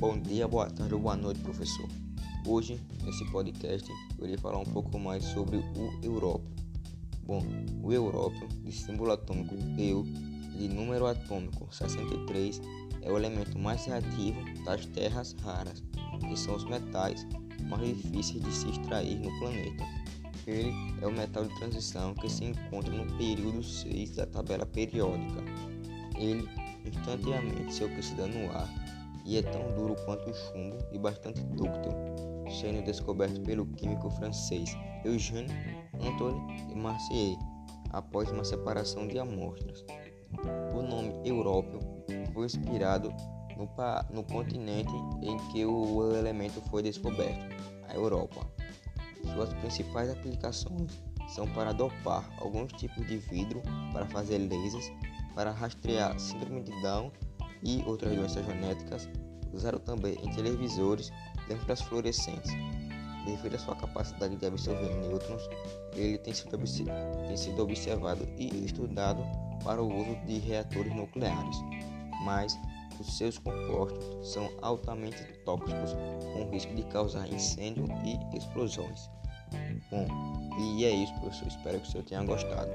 Bom dia, boa tarde boa noite, professor. Hoje, nesse podcast, eu irei falar um pouco mais sobre o európio. Bom, o európio, de símbolo atômico Eu, de número atômico 63, é o elemento mais reativo das terras raras, que são os metais mais difíceis de se extrair no planeta. Ele é o metal de transição que se encontra no período 6 da tabela periódica. Ele instantaneamente se oxida no ar e é tão duro quanto o chumbo e bastante dúctil, sendo descoberto pelo químico francês Eugène Antoine Marcier após uma separação de amostras. O nome Európio foi inspirado no, no continente em que o elemento foi descoberto, a Europa. Suas principais aplicações são para dopar alguns tipos de vidro, para fazer lasers, para rastrear síndrome de Down e outras doenças genéticas, usaram também em televisores, lâmpadas fluorescentes. Devido à sua capacidade de absorver nêutrons, ele tem sido, tem sido observado e estudado para o uso de reatores nucleares, mas os seus compostos são altamente tóxicos, com risco de causar incêndio e explosões. Bom, e é isso, professor. Espero que o senhor tenha gostado.